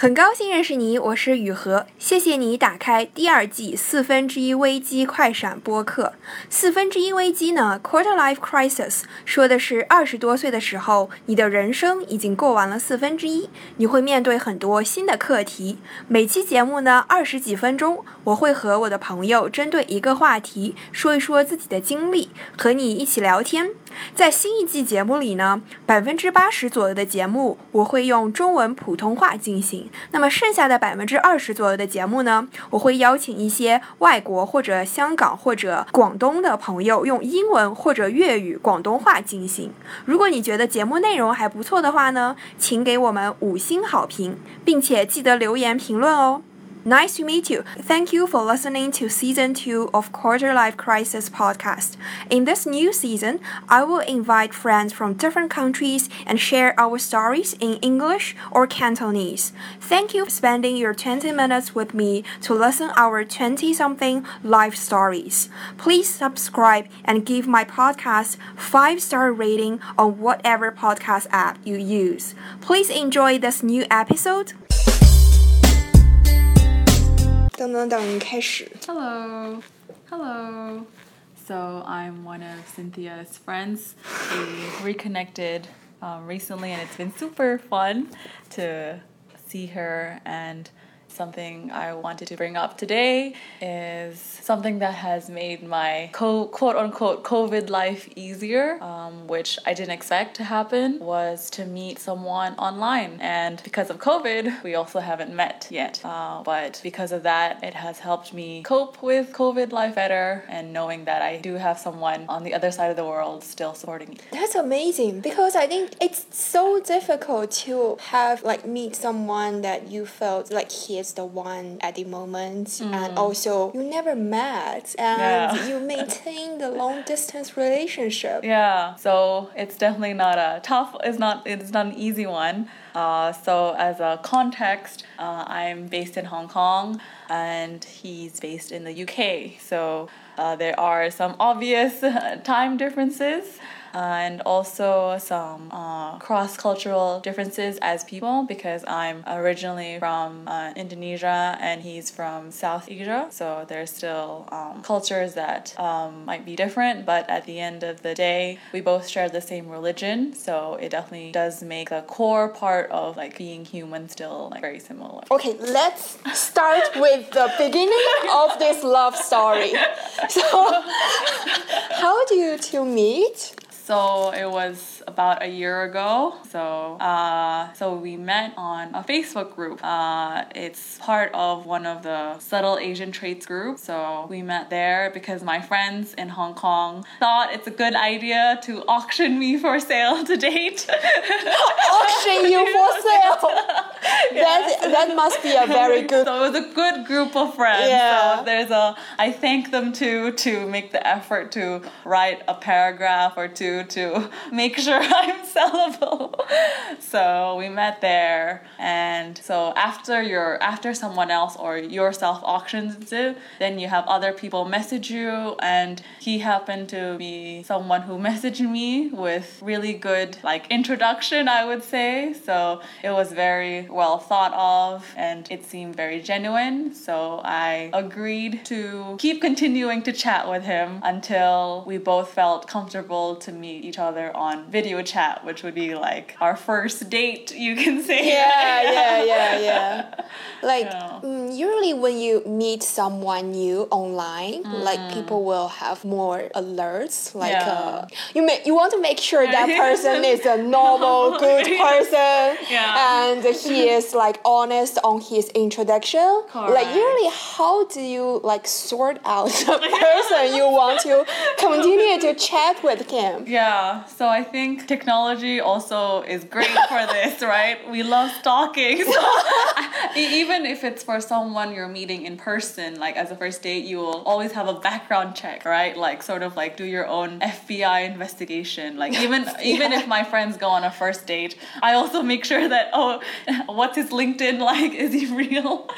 很高兴认识你，我是雨禾。谢谢你打开第二季四分之一危机快闪播客。四分之一危机呢，Quarter Life Crisis，说的是二十多岁的时候，你的人生已经过完了四分之一，你会面对很多新的课题。每期节目呢，二十几分钟，我会和我的朋友针对一个话题说一说自己的经历，和你一起聊天。在新一季节目里呢，百分之八十左右的节目我会用中文普通话进行，那么剩下的百分之二十左右的节目呢，我会邀请一些外国或者香港或者广东的朋友用英文或者粤语、广东话进行。如果你觉得节目内容还不错的话呢，请给我们五星好评，并且记得留言评论哦。Nice to meet you. Thank you for listening to season two of Quarter Life Crisis podcast. In this new season, I will invite friends from different countries and share our stories in English or Cantonese. Thank you for spending your 20 minutes with me to listen our 20 something life stories. Please subscribe and give my podcast 5 star rating on whatever podcast app you use. Please enjoy this new episode. 等等等，开始。 Hello. Hello. So I'm one of Cynthia's friends. We reconnected um, recently, and it's been super fun to see her. And something I wanted to bring up today is something that has made my co- quote unquote COVID life easier, um, which I didn't expect to happen, was to meet someone online. And because of COVID, we also haven't met yet. Uh, but because of that, it has helped me cope with COVID life better and knowing that I do have someone on the other side of the world still supporting me. That's amazing because I think it's so difficult to have like meet someone that you felt like he is the one at the moment and also you never met and Yeah. you maintain the long distance relationship. Yeah, so it's definitely not a tough. It's not. It's not an easy one. Uh, so as a context, uh, I'm based in Hong Kong, and he's based in the UK. So uh, there are some obvious time differences. And also some uh, cross cultural differences as people because I'm originally from uh, Indonesia and he's from South Asia. So there's still um, cultures that um, might be different, but at the end of the day, we both share the same religion. So it definitely does make a core part of like being human still like very similar. Okay, let's start with the beginning of this love story. So, how do you two meet? So it was about a year ago. So uh, so we met on a Facebook group. Uh, it's part of one of the subtle Asian traits group. So we met there because my friends in Hong Kong thought it's a good idea to auction me for sale to date. Auction you for sale. That that must be a very good. So it was a good group of friends. Yeah. So there's a I thank them too to make the effort to write a paragraph or two to make sure I'm sellable. So we met there and so after your after someone else or yourself auctions it, then you have other people message you and he happened to be someone who messaged me with really good like introduction I would say. So it was very well thought of and it seemed very genuine. So I agreed to keep continuing to chat with him until we both felt comfortable to meet each other on video chat, which would be like our first date, you can say. Yeah, yeah, yeah, yeah. Like Yeah. mm, usually when you meet someone new online, like people will have more alerts. Like Yeah. uh, you make you want to make sure that person is a normal, good person, Yeah. and he is like honest on his introduction. Like Correct. usually, how do you like sort out the person you want to continue to chat with him? Yeah, so I think technology also is great for this, right? We love stalking. So even if it's for someone you're meeting in person, like as a first date, you will always have a background check, right? Like sort of like do your own FBI investigation. Like even even if my friends go on a first date, I also make sure that oh, what's his LinkedIn like? Is he real?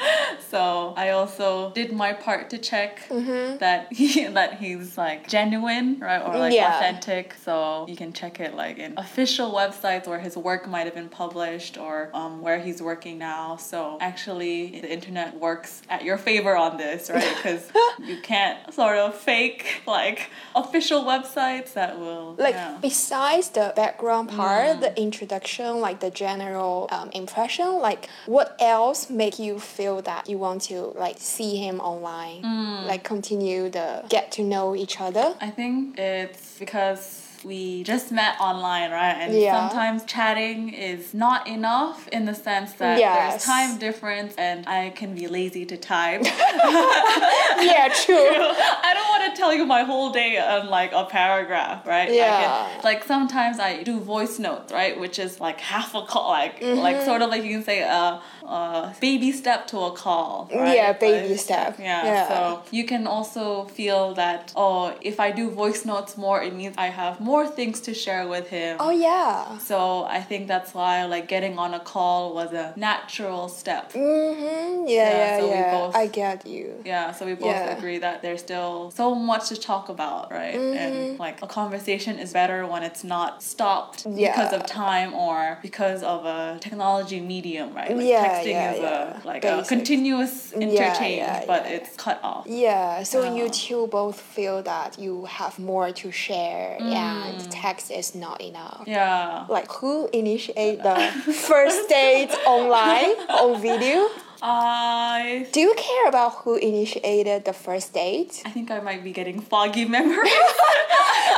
So I also did my part to check mm-hmm. that he that he's like genuine, right, or like Yeah. authentic. So you can check it like in official websites where his work might have been published or um, where he's working now. So So actually, the internet works at your favor on this, right? Because you can't sort of fake like official websites that will Like yeah. besides the background part, Mm. the introduction, like the general um, impression, like what else make you feel that you want to like see him online, Mm. like continue the get to know each other? I think it's because we just met online, right? And Yeah. sometimes chatting is not enough in the sense that Yes. there's time difference and I can be lazy to type. yeah, true. I don't want to tell you my whole day on like a paragraph, right? Yeah. can, like sometimes I do voice notes, right? Which is like half a call, like Mm-hmm. like sort of like you can say a, a baby step to a call. Right? Yeah, baby it's- step. Yeah, Yeah. So you can also feel that oh, if I do voice notes more, it means I have more things to share with him. Oh yeah. So I think that's why like getting on a call was a natural step. Mm-hmm. Yeah, Yeah, yeah, so we yeah. both- I get you. Yeah, so we both Yeah. agree that there's still so much to talk about, right? Mm-hmm. And like a conversation is better when it's not stopped Yeah. because of time or because of a technology medium, right? Like Yeah, texting yeah, is yeah. a like a continuous interchange, but it's cut off. Yeah, so you two both feel that you have more to share Mm. and Mm. text is not enough. Yeah. Like who initiate the first date online on video? I Do you care about who initiated the first date? I think I might be getting foggy memories.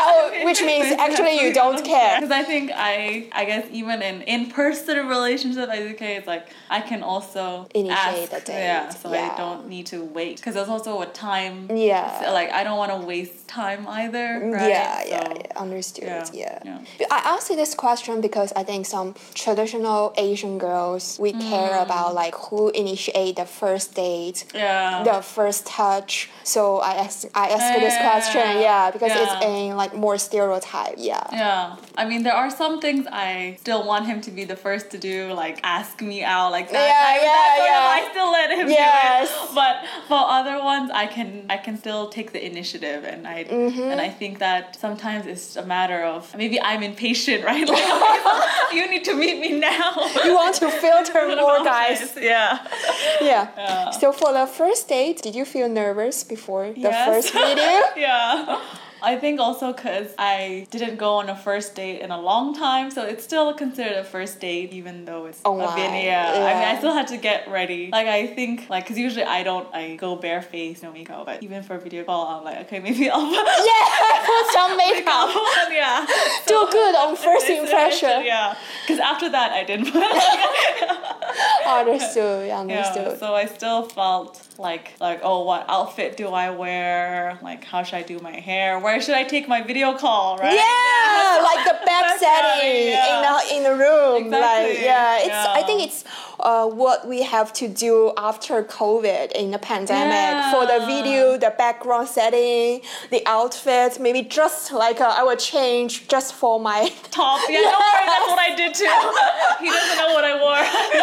Oh, which means actually you don't care. Because I think I, I guess even in in-person relationship, I think it's like I can also Initiate ask, the date, Yeah, so yeah. I don't need to wait. Because there's also a time. Yeah. so, like I don't want to waste time either. Right? Yeah, yeah, So, yeah, understood. yeah, Yeah. yeah. I asked you this question because I think some traditional Asian girls we care Mm. about like who initiate the first date, Yeah. the first touch. So I asked I asked you this Yeah, question, yeah, because it's yeah. in like more stereotype, yeah. Yeah, I mean, there are some things I still want him to be the first to do, like ask me out, like that. Yeah, I, yeah, that yeah. Of, I still let him Yes. do it. But for other ones, I can I can still take the initiative, and I Mm-hmm. and I think that sometimes it's a matter of maybe I'm impatient, right? Like you need to meet me now. You want to filter more guys. Yeah. Yeah. Yeah. So for the first date, did you feel nervous before the Yes. first video? yeah. I think also because I didn't go on a first date in a long time, so it's still considered a first date, even though it's Online, a video. Yeah, I mean, yeah. I still had to get ready. Like, I think, like, because usually I don't, I go barefaced, no makeup, but even for a video call, I'm like, okay, maybe I'll put yeah, put some makeup. yeah. Do good on first impression. Yeah. Because after that, I didn't put Understood, Yeah, understood. so I still felt like like oh what outfit do I wear? Like how should I do my hair? Where should I take my video call? Right? Yeah, like the back setting yeah. in the in the room. Like Exactly, yeah, it's I think it's uh, what we have to do after COVID in the pandemic for the video, the background setting, the outfit. Maybe just like uh, I will change just for my Top. Yeah, don't worry. That's what I did too. he doesn't know what I wore.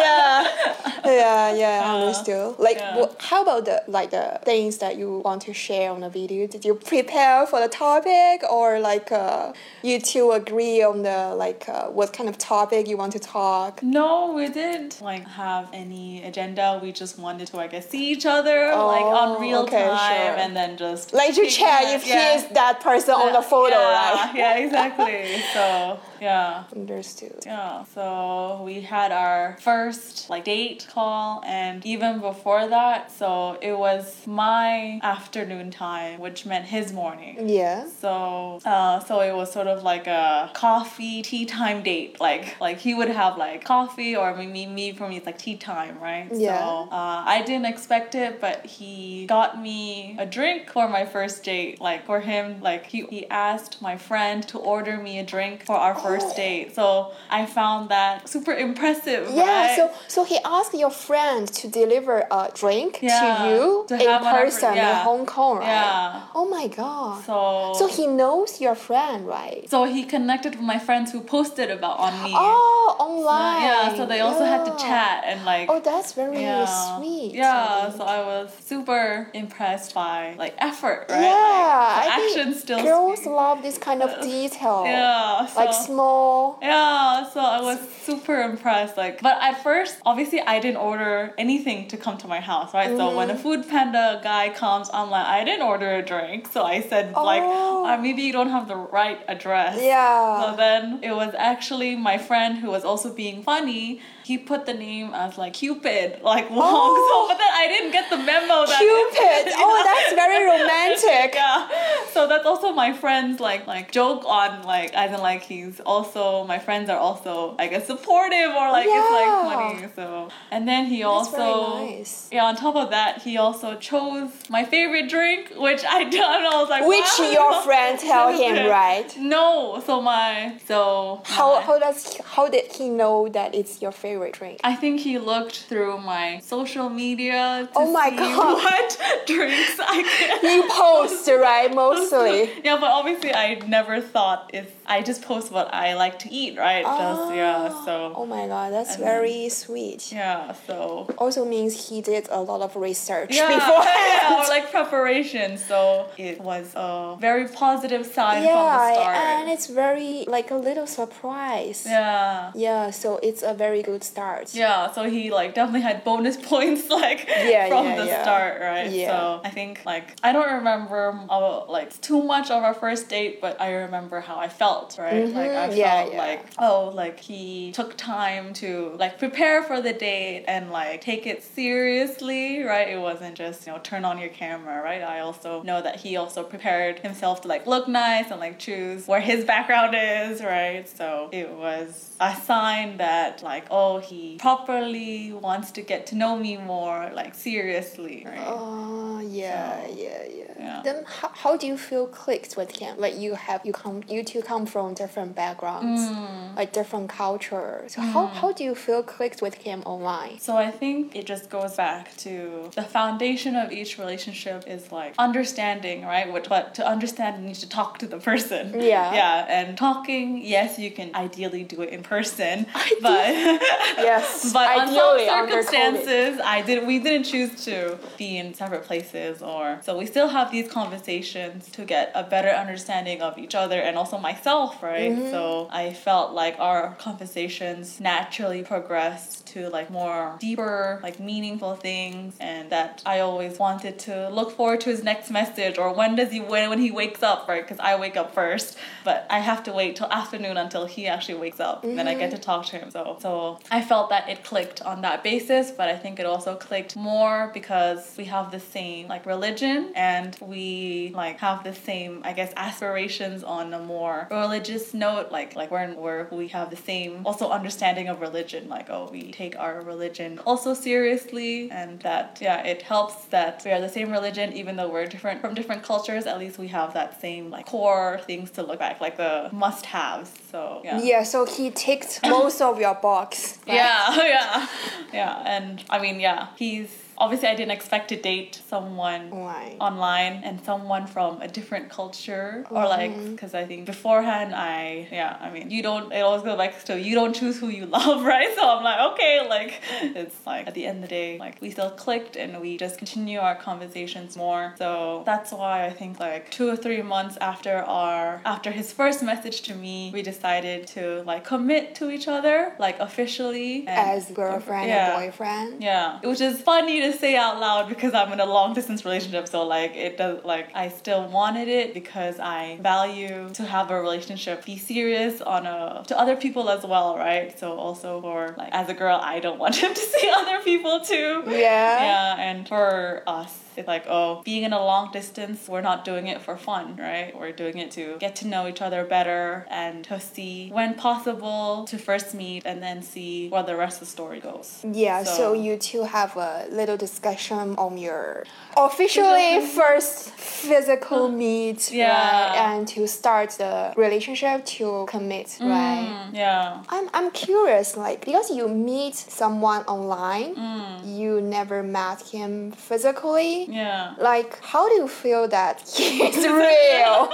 yeah, yeah, yeah. Understood. Like, yeah. how about the like the things that you want to share on the video? Did you prepare for the topic, or like uh, you two agree on the like uh, what kind of topic you want to talk? No, we didn't like have any agenda. We just wanted to, I guess, see each other like on Oh, real okay, time, sure. and then just Like you check if Yeah. he is that person on the photo, yeah, right? Yeah, exactly. So yeah. Understood. Yeah, so we had our first like date call, and even before that, so it was my afternoon time, which meant his morning. Yeah. So, uh, so it was sort of like a coffee tea time date. Like, like he would have like coffee, or me me for me it's like tea time, right? Yeah. So, uh, I didn't expect it, but he got me a drink for my first date. Like for him, like he he asked my friend to order me a drink for our first Oh. date. So I found that super impressive. Yeah, right? so so he asked your friend to deliver a drink Yeah, to you to in have on our- person yeah. in Hong Kong, right? Yeah. Oh my god. so So he knows your friend, right? so he connected with my friends who posted about on me. Oh, online. Yeah, so they also had to chat and like Oh, that's very yeah, sweet. Yeah, I so. I was super impressed by like effort, right? yeah, like, I action think still girls speak. love this kind of detail. Yeah, so, Like small small. Yeah, so I was super impressed. Like, but at first, obviously, I didn't order anything to come to my house, right? So when a Mm-hmm. food panda guy comes, I'm like, I didn't order a drink. So I said, like, Oh. uh, maybe you don't have the right address. Yeah. So then it was actually my friend who was also being funny. He put the name as like Cupid, like wrong. Oh. So, but then I didn't get the memo that Cupid. Oh, that's very romantic. yeah. So that's also my friends like like joke on like as in like he's also my friends are also I guess supportive or like it's like Yeah. funny. So and then he That's also nice. yeah on top of that he also chose my favorite drink which I don't know. I was like Which wow. your friend tell him, right? No. So my so How my- how does he, how did he know that it's your favorite drink? I think he looked through my social media to Oh my see God. what drinks I can You post right mostly. yeah, but obviously I never thought if I just post what I like to eat, right? Just yeah, ah. so. Oh my god, that's And very sweet. yeah, so Also means he did a lot of research yeah, beforehand. yeah, or like preparation. So it was a very positive sign from the start. Yeah, and it's very like a little surprise. yeah. Yeah, so it's a very good start. Yeah, so he like definitely had bonus points like Yeah, from yeah, the yeah. start, right? Yeah. So I think like I don't remember uh, like too much of our first date, but I remember how I felt, right? Like I Mhm, yeah, felt like oh, like he took time to like prepare for the date and like take it seriously, right? It wasn't just you know turn on your camera, right? I also know that he also prepared himself to like look nice and like choose where his background is, right? So it was a sign that like oh he properly wants to get to know me more like seriously, right? Oh yeah, So, yeah, yeah, yeah. Then how, how do you feel clicked with him? Like you have you come you two come from different backgrounds, Mm. like different cultures. So how how do you feel clicked with him online? So I think it just goes back to the foundation of each relationship is like understanding, right? Which, but to understand, you need to talk to the person. Yeah. Yeah, and talking, yes, you can ideally do it in person, Ideally. but Yes, but ideally under COVID. circumstances, I did. We didn't choose to be in separate places, or so we still have these conversations to get a better understanding of each other and also myself, right? Mm-hmm. So I felt like our conversations naturally progressed to like more deeper, like meaningful things, and that I always wanted to look forward to his next message or when does he when when he wakes up, right? Because I wake up first, but I have to wait till afternoon until he actually wakes up, and then I get to talk to him. So so I felt that it clicked on that basis, but I think it also clicked more because we have the same like religion and we like have the same I guess aspirations on a more religious note, like like we're we have the same also understanding of religion, like oh we take our religion also seriously and that yeah it helps that we are the same religion even though we're different from different cultures at least we have that same like core things to look back like the must haves so yeah Yeah, so he ticked most of your box. Yeah, yeah, yeah. And I mean, yeah, he's obviously I didn't expect to date someone Right. online and someone from a different culture or like Mm-hmm. because I think beforehand I yeah I mean you don't it always goes back to you don't choose who you love right so I'm like okay like it's like at the end of the day like we still clicked and we just continue our conversations more so that's why I think like two or three months after our after his first message to me we decided to like commit to each other like officially As girlfriend Yeah. and boyfriend. yeah, which is funny to say out loud because I'm in a long distance relationship. So like it does like I still wanted it because I value to have a relationship be serious on a to other people as well, right? So also for like as a girl, I don't want him to see other people too. Yeah. Yeah, and for us. It's like, oh, being in a long distance, we're not doing it for fun, right? We're doing it to get to know each other better and to see when possible to first meet and then see where the rest of the story goes. Yeah, so, So- you two have a little discussion on your officially first physical meet, Yeah. right? And to start the relationship to commit, right? Mm, yeah. I'm, I'm curious, like, because you meet someone online, Mm. you never met him physically. Yeah. Like, how do you feel that he's real?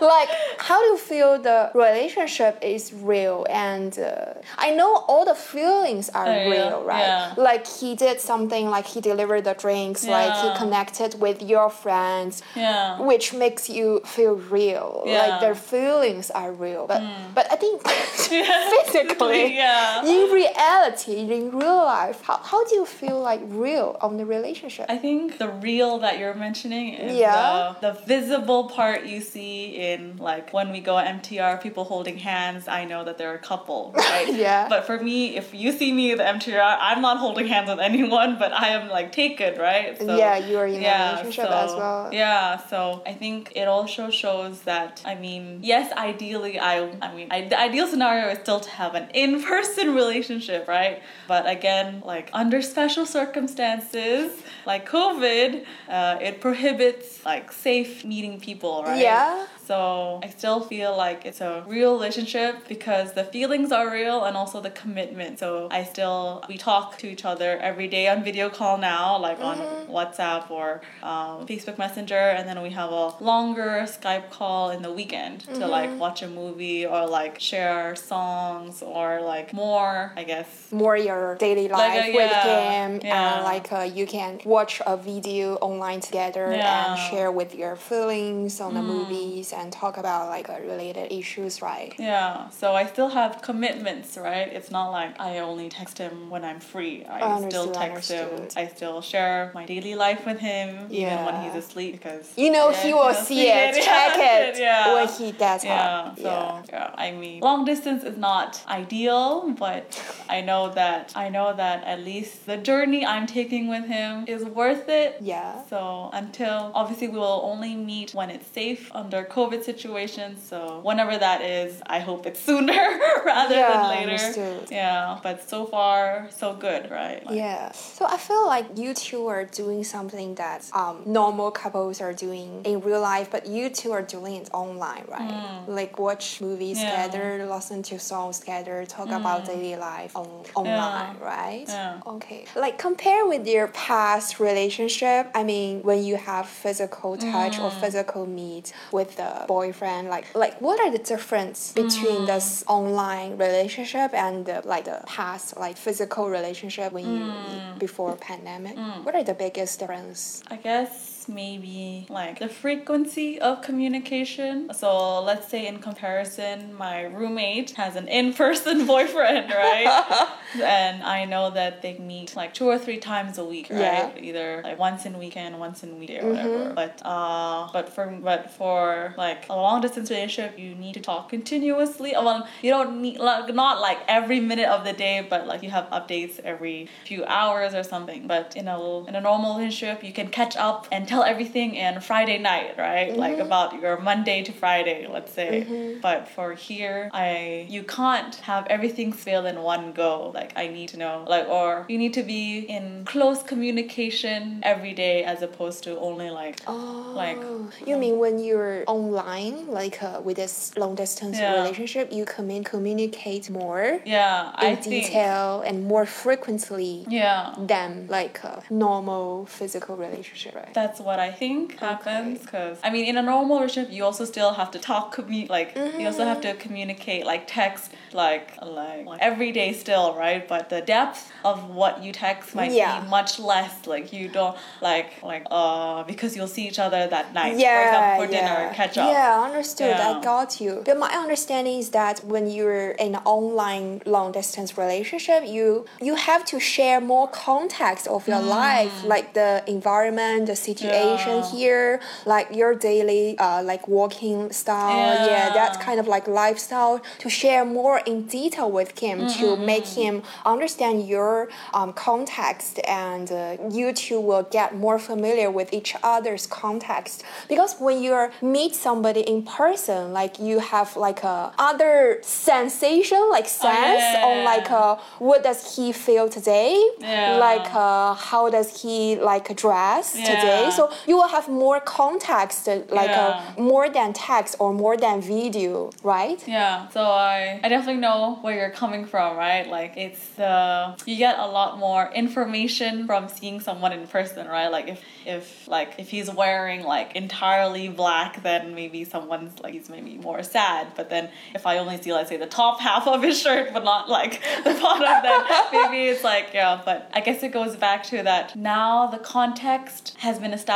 like, how do you feel the relationship is real? And uh, I know all the feelings are yeah. real, right? Yeah. Like, he did something, like, he delivered the drinks, like, he connected with your friends, Yeah. which makes you feel real. Like, Yeah. Hmm. their feelings are real. But, but I think physically, Yeah. in reality, in real life, how, how do you feel like real on the relationship? I think the real that you're mentioning is Yeah. the, the visible part you see in like when we go MTR, people holding hands. I know that they're a couple, right? Yeah. But for me, if you see me at the MTR, I'm not holding hands with anyone, but I am like taken, right? So, Yeah, you are in a relationship as well. Yeah, so I think it also shows that I mean, yes, ideally, I I mean, I, the ideal scenario is still to have an in-person relationship, right? But again, like under special circumstances like COVID, uh, it prohibits like safe meeting people, right? Yeah. So I still feel like it's a real relationship because the feelings are real and also the commitment. So I still we talk to each other every day on video call now, like on WhatsApp or um, Facebook Messenger, and then we have a longer Skype call in the weekend to like watch a movie or like share songs or like more, I guess. More your daily life Like, uh, with yeah, him, yeah. and like uh, you can watch a video online together Yeah. Mm. and share with your feelings on the movies and talk about like uh, related issues, right? Yeah, so I still have commitments, right? It's not like I only text him when I'm free. I still text him. I still share my daily life with him, even when he's asleep, because You know Yeah, he will he'll see it, check it yeah. when he gets yeah, up. so yeah. I mean, long distance is not ideal, but I know that I know that at least the journey I'm taking with him is worth it. Yeah. So until obviously we will only meet when it's safe under COVID situations. So whenever that is, I hope it's sooner rather Yeah, than later. understood. Yeah, but so far so good, right? Like, Yeah. So I feel like you two are doing something that um, normal couples are doing in real life, but you two are doing it online, right? Like watch movies Hmm. Yeah. Hmm. together, listen to songs together, talk about daily life on online, right? Yeah. Okay. Like compare with your past relationship. I mean, when you have physical touch or Hmm. physical meet with the boyfriend, like like what are the difference between Hmm. this online relationship and the, like the past like physical relationship when you Hmm. before pandemic? What are the biggest difference? I guess maybe like the frequency of communication. So let's say in comparison, my roommate has an in-person boyfriend, right? and I know that they meet like two or three times a week, right? Yeah. Mm-hmm. Either like once in weekend, once in weekday, or whatever. But uh, but for but for like a long distance relationship, you need to talk continuously. Well, you don't need like not like every minute of the day, but like you have updates every few hours or something. But in a in a normal relationship, you can catch up and tell everything in Friday night, right? Like about your Monday to Friday, let's say. But for here, I you can't have everything spill in one go. Like I need to know, like or you need to be in close communication every day as opposed to only like Oh, like you mean when you're online, like uh, with this long distance Yeah. relationship, you commun- communicate more yeah, in I think detail and more frequently yeah. than like a normal physical relationship, right? That's what I think happens because I mean in a normal relationship you also still have to talk commu- like you also have to communicate like text like like, every day still right but the depth of what you text might Yeah. be much less like you don't like like uh because you'll see each other that night for yeah, example for yeah. dinner catch up Yeah, understood. I got you. But my understanding is that when you're in an online long distance relationship, you you have to share more context of your life, like the environment, the situation Yeah. here, like your daily uh like walking style, yeah. Yeah. that kind of like lifestyle to share more in detail with him to Mm-hmm. make him understand your um, context and uh, you two will get more familiar with each other's context because when you meet somebody in person like you have like a other sensation like sense Oh, on like uh, what does he feel today Yeah. like uh, how does he like dress today so So you will have more context, uh, like Yeah. uh, more than text or more than video, right? Yeah, so I I definitely know where you're coming from, right? Like it's uh you get a lot more information from seeing someone in person, right? Like if if like if he's wearing like entirely black, then maybe someone's like he's maybe more sad. But then if I only see let's say the top half of his shirt, but not like the bottom, then maybe it's like yeah. But I guess it goes back to that now the context has been established.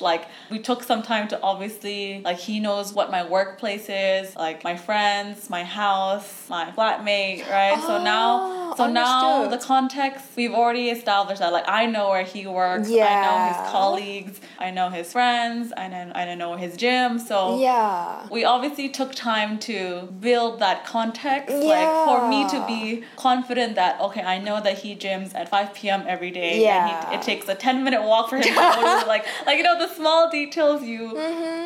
Like we took some time to obviously like he knows what my workplace is, like my friends, my house, my flatmate, right? so now Oh, so now the context we've already established that like I know where he works, yeah. I know his colleagues, I know his friends, I know I know his gym. So Yeah. we obviously took time to build that context like for me to be confident that okay i know that he gyms at 5 p.m every day Yeah. and he, it takes a 10 minute walk for him to go to like like you know the small details you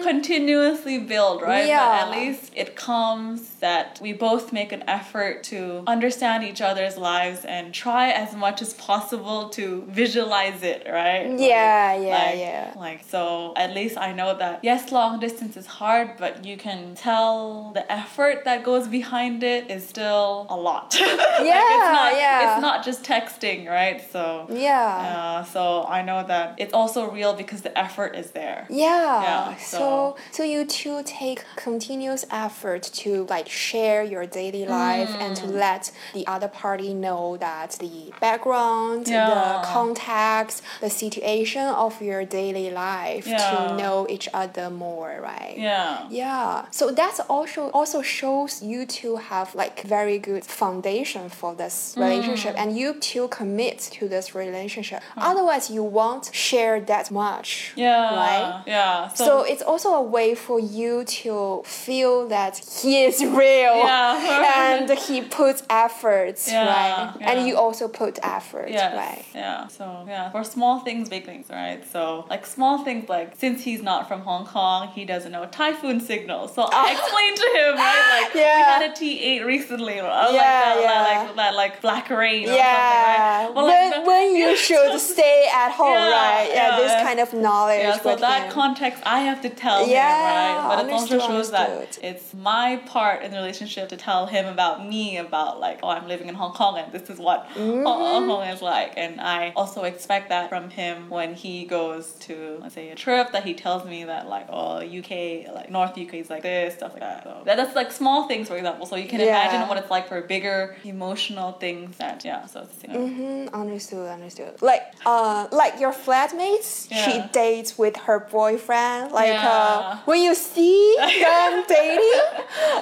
continuously build right Mm-hmm. Yeah. but at least it comes that we both make an effort to understand each other's lives and try as much as possible to visualize it right Yeah, Like- yeah, like- yeah. like so at least i know that yes long distance is hard but you can tell the effort that goes behind it is still a lot Like, Yeah, it's not, yeah. it's not just texting right so Yeah. uh, so i know that it's also real because the effort is there Yeah. Yeah, so so- so you two take continuous effort to like share your daily life and Mm. to let the other party know that the background, the Yeah. context, the situation of your daily life Yeah. to know each other more, right? yeah Yeah. So that's also also shows you two have like very good foundation for this relationship and you two commit to this relationship. Otherwise you won't share that much. Yeah Right? yeah So, it's also a way for you to feel that he is real Yeah. and he puts efforts, Yeah, right? yeah. And you also put effort, Yes. right? Yeah. So yeah, for small things, big things, right? So like small things like since he's not from Hong Kong, he doesn't know typhoon signals. So I explained to him, right? Like we had a T eight recently. I was Yeah, like that, yeah. like that like black rain or Yeah, something, right? Well, when, like, when you should stay at home, Yeah, right? Yeah, this kind of knowledge. yeah, so that him. context I have to tell Yeah, him, right? But it also understood, shows that it's my part in the relationship to tell him about me, about like, oh, I'm living in Hong Kong and this is what Mm-hmm. Hong Kong is like. And I also expect that from him when he goes to, let's say, a trip that he tells me that like, oh, UK, like North UK is like this, stuff like that. So that, that's like small things, for example. So you can Yeah. imagine what it's like for bigger emotional things that, yeah, so it's, you know, Mm, understood, understood. Like, uh, like your flatmates, she Dates with her boyfriend. Like, Yeah. uh, when you see them dating,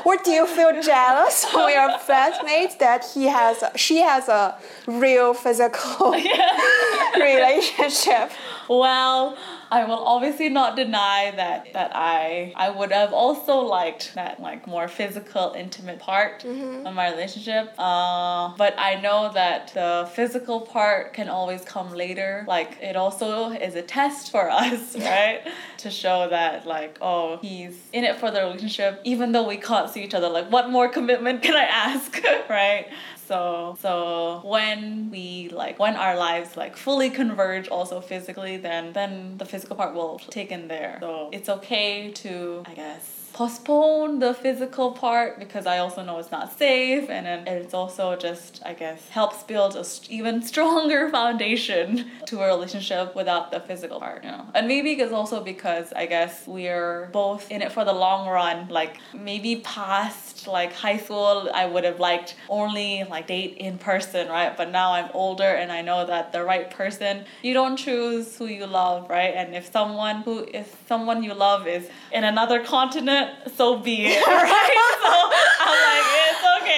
or do you feel jealous of your flatmates that he has, she has a real physical relationship? Well, I will obviously not deny that that I I would have also liked that like more physical, intimate part of my relationship. Uh, but I know that the physical part can always come later. Like it also is a test for us, right? to show that like oh he's in it for the relationship, even though we can't see each other. Like what more commitment can I ask, right? So so when we like when our lives like fully converge also physically, then then the physical part will take in there. So it's okay to I guess postpone the physical part because I also know it's not safe and it's also just I guess helps build a st- even stronger foundation to a relationship without the physical part, you know. And maybe it's also because I guess we're both in it for the long run. Like maybe past like high school I would have liked only like date in person, right? But now I'm older and I know that the right person, you don't choose who you love, right? And if someone who is someone you love is in another continent, so be it, right? so I'm like, it's okay.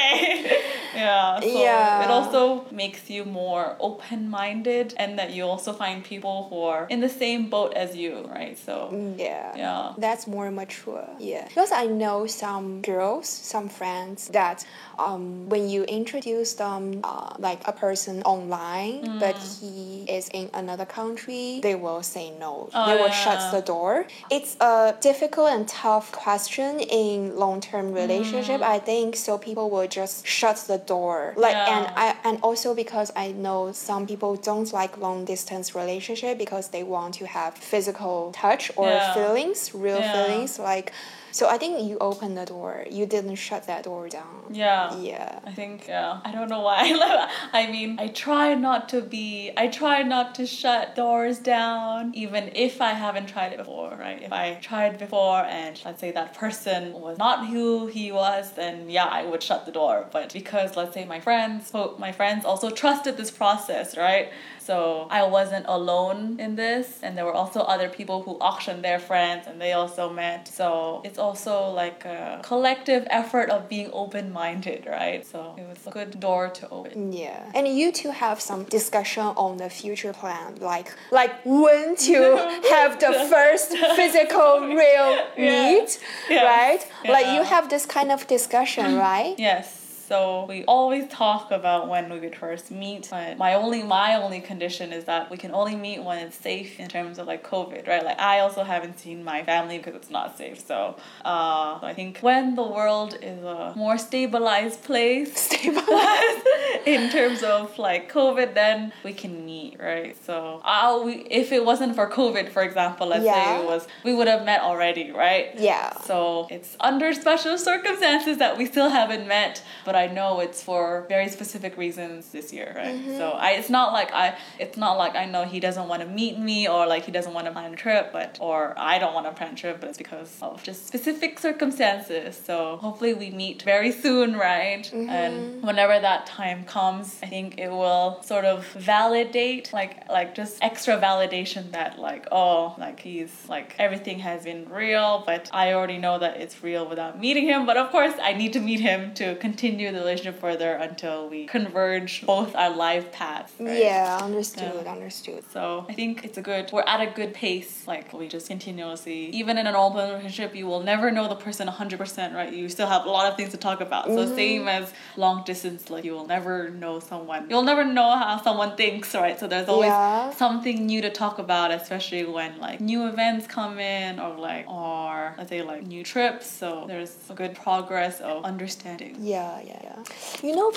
Yeah. So Yeah. it also makes you more open minded and that you also find people who are in the same boat as you, right? So Yeah. Yeah. That's more mature. Yeah. Because I know some girls, some friends that um, when you introduce them, uh, like a person online, but Mm. he is in another country, they will say no. Oh, they will yeah. shut the door. It's a difficult and tough question in long term relationship, Mm. I think. So people will just shut the door. Like and I and also because I know some people don't like long distance relationship because they want to have physical touch or Yeah. feelings, real Yeah. feelings. Like so I think you opened the door. You didn't shut that door down. Yeah. Yeah. I think yeah. I don't know why. I mean, I try not to be. I try not to shut doors down, even if I haven't tried it before. Right? If I tried before and let's say that person was not who he was, then yeah, I would shut the door. But because let's say my friends, my friends also trusted this process, right? So I wasn't alone in this, and there were also other people who auctioned their friends, and they also met. So it's also like a collective effort of being open minded, right? So it was a good door to open. Yeah, and you two have some discussion on the future plan, like like when to have the first physical real Yeah. meet, Yeah. right? Like you have this kind of discussion, right? Yes. So we always talk about when we would first meet. But my only my only condition is that we can only meet when it's safe in terms of like COVID, right? Like I also haven't seen my family because it's not safe. So uh, I think when the world is a more stabilized place, stabilized in terms of like COVID, then we can meet, right? So I'll, we, if it wasn't for COVID, for example, let's say it was, we would have met already, right? Yeah. So it's under special circumstances that we still haven't met, but I know it's for very specific reasons this year, right? Mm-hmm. So I, it's not like I, it's not like I know he doesn't want to meet me or like he doesn't want to plan a trip, but or I don't want to plan a trip, but it's because of just specific circumstances. So hopefully we meet very soon, right? Mm-hmm. And whenever that time comes, I think it will sort of validate, like like just extra validation that like oh like he's like everything has been real, but I already know that it's real without meeting him. But of course, I need to meet him to continue the relationship further until we converge both our life paths. right? Yeah, understood, understood. So I think it's a good. We're at a good pace. Like we just continuously, even in an open relationship, you will never know the person hundred percent, right? You still have a lot of things to talk about. So mm-hmm. same as long distance, like you will never know someone. You'll never know how someone thinks, right? So there's always Yeah. something new to talk about, especially when like new events come in or like or let's say like new trips. So there's a good progress of understanding. Yeah, yeah, yeah. You know,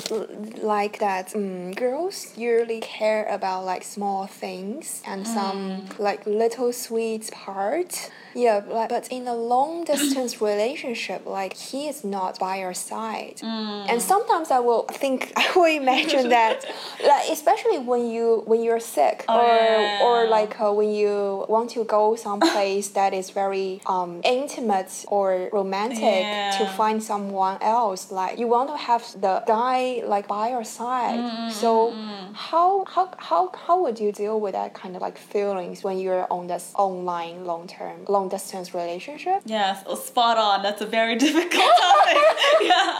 like that, um, girls usually care about like small things and some like little sweet part. Yeah, but, but in a long distance relationship, like he is not by your side. And sometimes I will think, I will imagine that, like especially when you when you're sick Oh, or yeah. or like uh, when you want to go someplace that is very um intimate or romantic to find someone else like you want to have the guy like by your side Mm, so how how how how would you deal with that kind of like feelings when you're on this online long term long distance relationship Yes, oh, spot on. That's a very difficult topic. yeah.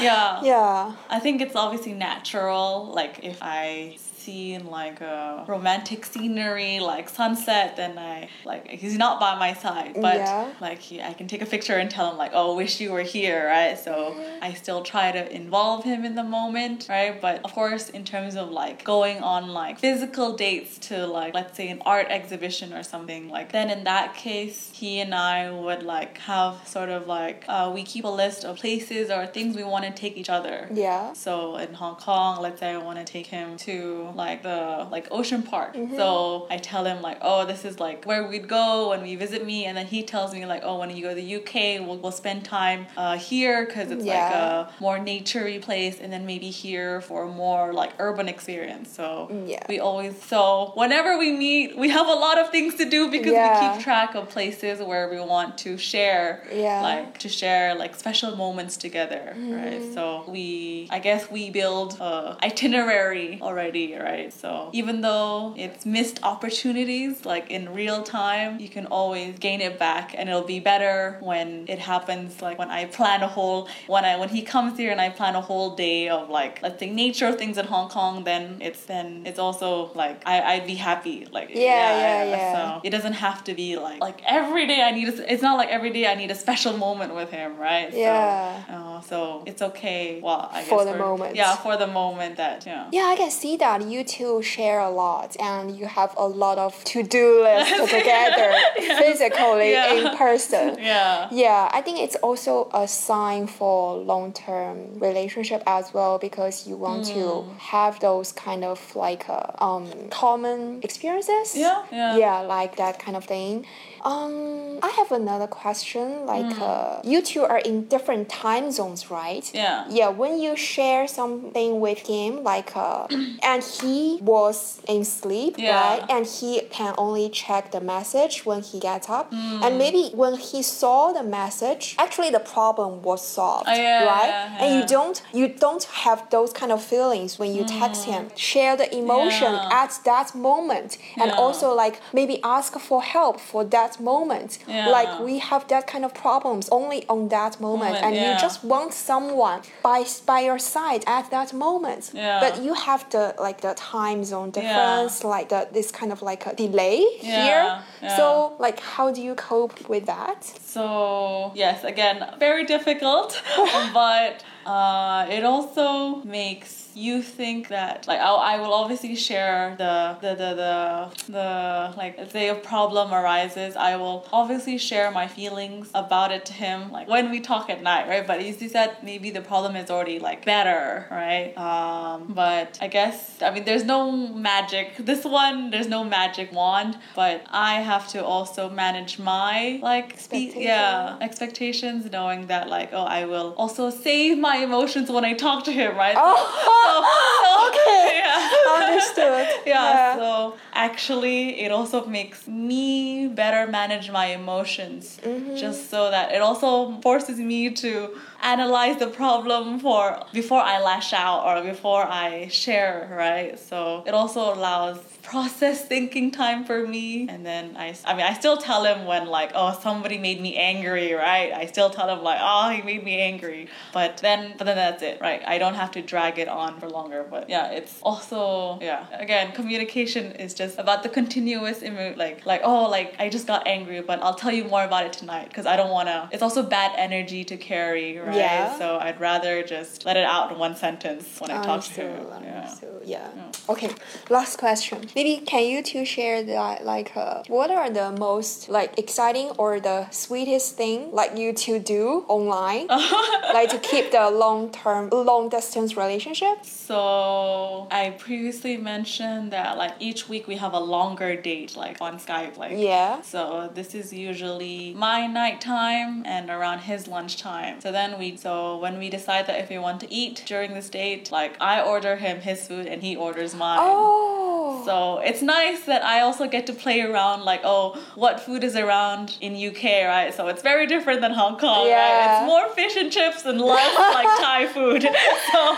Yeah. yeah I think it's obviously natural. Like if I see like a romantic scenery, like sunset, then I like he's not by my side, but Yeah. like he, I can take a picture and tell him like, oh, wish you were here, right? So I still try to involve him in the moment, right? But of course, in terms of like going on like physical dates to like let's say an art exhibition or something, like then in that case, he and I would like have sort of like uh, we keep a list of places or things we want to take each other. yeah So in Hong Kong, let's say I want to take him to like the like Ocean Park. Mm-hmm. So I tell him like, oh, this is like where we'd go when we visit me, and then he tells me like, oh, when you go to the UK, we'll, we'll spend time uh, here because it's like a more naturey place, and then maybe here for a more like urban experience. So Yeah. we always so whenever we meet, we have a lot of things to do because Yeah. we keep track of places where we want to share Yeah. like to share like special moments together, right? Mm-hmm. So we, I guess we build a itinerary already, right? So even though it's missed opportunities, like in real time, you can always gain it back, and it'll be better when it happens. Like when I plan a whole, when I when he comes here and I plan a whole day of like let's say nature things in Hong Kong, then it's then it's also like I I'd be happy, like Yeah, yeah, yeah. So it doesn't have to be like like every day I need a, it's not like every day I need a special moment with him, right? So, Yeah. Um, so it's okay. Well, I guess For the moment. Yeah, for the moment that yeah. Yeah, I can see that you two share a lot and you have a lot of to do lists together physically Yeah. in person. Yeah. Yeah, I think it's also a sign for long term relationship as well because you want Hmm. to have those kind of like uh, um common experiences. Yeah, yeah. Yeah, like that kind of thing. Um, I have another question. Like, Hmm. uh, you two are in different time zones, right? Yeah. Yeah, when you share something with him, like, uh, and he was in sleep, Yeah. right? And he can only check the message when he gets up. Hmm. And maybe when he saw the message, actually the problem was solved, Oh, yeah, right? yeah, And you don't you don't have those kind of feelings when you text him. Share the emotion Hmm. Yeah. at that moment, and Yeah. also like maybe ask for help for that moment. Yeah. Like we have that kind of problems only on that moment, Moment, and you just want someone by by your side at that moment. Yeah. But you have the like the time zone difference, like the this kind of like a delay Yeah, here. yeah. So like, how do you cope with that? So yes, again, very difficult, but uh, it also makes you think that like I, I will obviously share the the, the the the like if say a problem arises I will obviously share my feelings about it to him like when we talk at night right? But you said maybe the problem is already like better right? Um, but I guess I mean there's no magic this one there's no magic wand but I have to also manage my like spe- yeah expectations knowing that like oh I will also save my emotions when I talk to him right? Oh, okay. yeah. Understood. yeah, so actually it also makes me better manage my emotions Mm-hmm. just so that it also forces me to analyze the problem for before I lash out or before I share, right? So it also allows process thinking time for me and then I, I mean I still tell him when like oh somebody made me angry right I still tell him like oh he made me angry but then but then that's it right I don't have to drag it on for longer but yeah it's also yeah again communication is just about the continuous emo- like like oh like I just got angry but I'll tell you more about it tonight because I don't want to it's also bad energy to carry right Yeah. so I'd rather just let it out in one sentence when I talk to him yeah. understood, yeah. Okay, last question. Maybe can you two share that like uh, what are the most like exciting or the sweetest thing like you two do online, like to keep the long term, long distance relationship? So I previously mentioned that like each week we have a longer date like on Skype like Yeah. So this is usually my nighttime and around his lunchtime. So then we so when we decide that if we want to eat during this date, like I order him his food and he orders mine. Oh. So it's nice that I also get to play around like, oh, what food is around in UK, right? So it's very different than Hong Kong, right? Yeah. It's more fish and chips and less like Thai food. So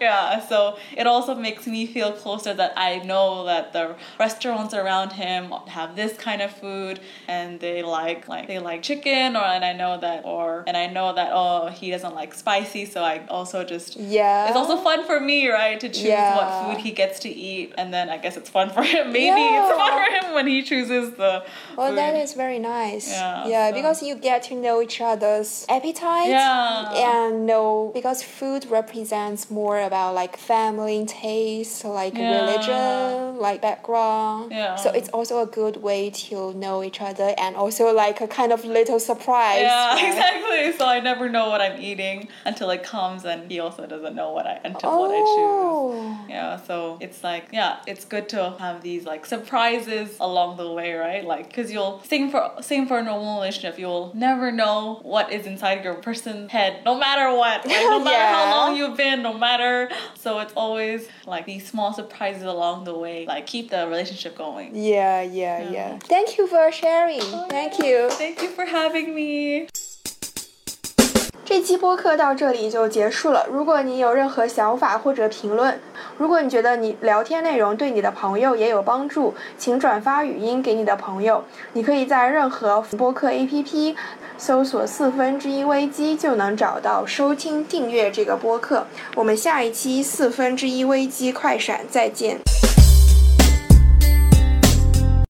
yeah, so it also makes me feel closer that I know that the restaurants around him have this kind of food and they like like they like chicken or and I know that or and I know that oh he doesn't like spicy, so I also just yeah. it's also fun for me, right, to choose Yeah. what food he gets to eat, and then I guess it's fun for him. Maybe Yeah. it's fun for him when he chooses the. Well, food. that is very nice. Yeah, so- because you get to know each other's appetite. Yeah. And know because food represents more about like family taste, like Yeah. religion, like background. Yeah. So it's also a good way to know each other and also like a kind of little surprise. Yeah, right? exactly. So I never know what I'm eating until it comes, and he also doesn't know what I until what I choose. Oh. Yeah, so it's like yeah, it's good to have these like surprises along the way, right? Like because you'll same for same for a normal relationship, you'll never know what is inside your person's head, no matter what, like, no matter how Yeah. long you've been, no matter. So it's always like these small surprises along the way, like keep the relationship going. Yeah, yeah, yeah. Thank you for sharing. Thank you. Thank you for having me. 这期播客到这里就结束了。如果你有任何想法或者评论， 如果你觉得你聊天内容对你的朋友也有帮助，请转发语音给你的朋友。你可以在任何播客 APP 搜索“四分之一危机”就能找到收听订阅这个播客。我们下一期四分之一危机快闪再见。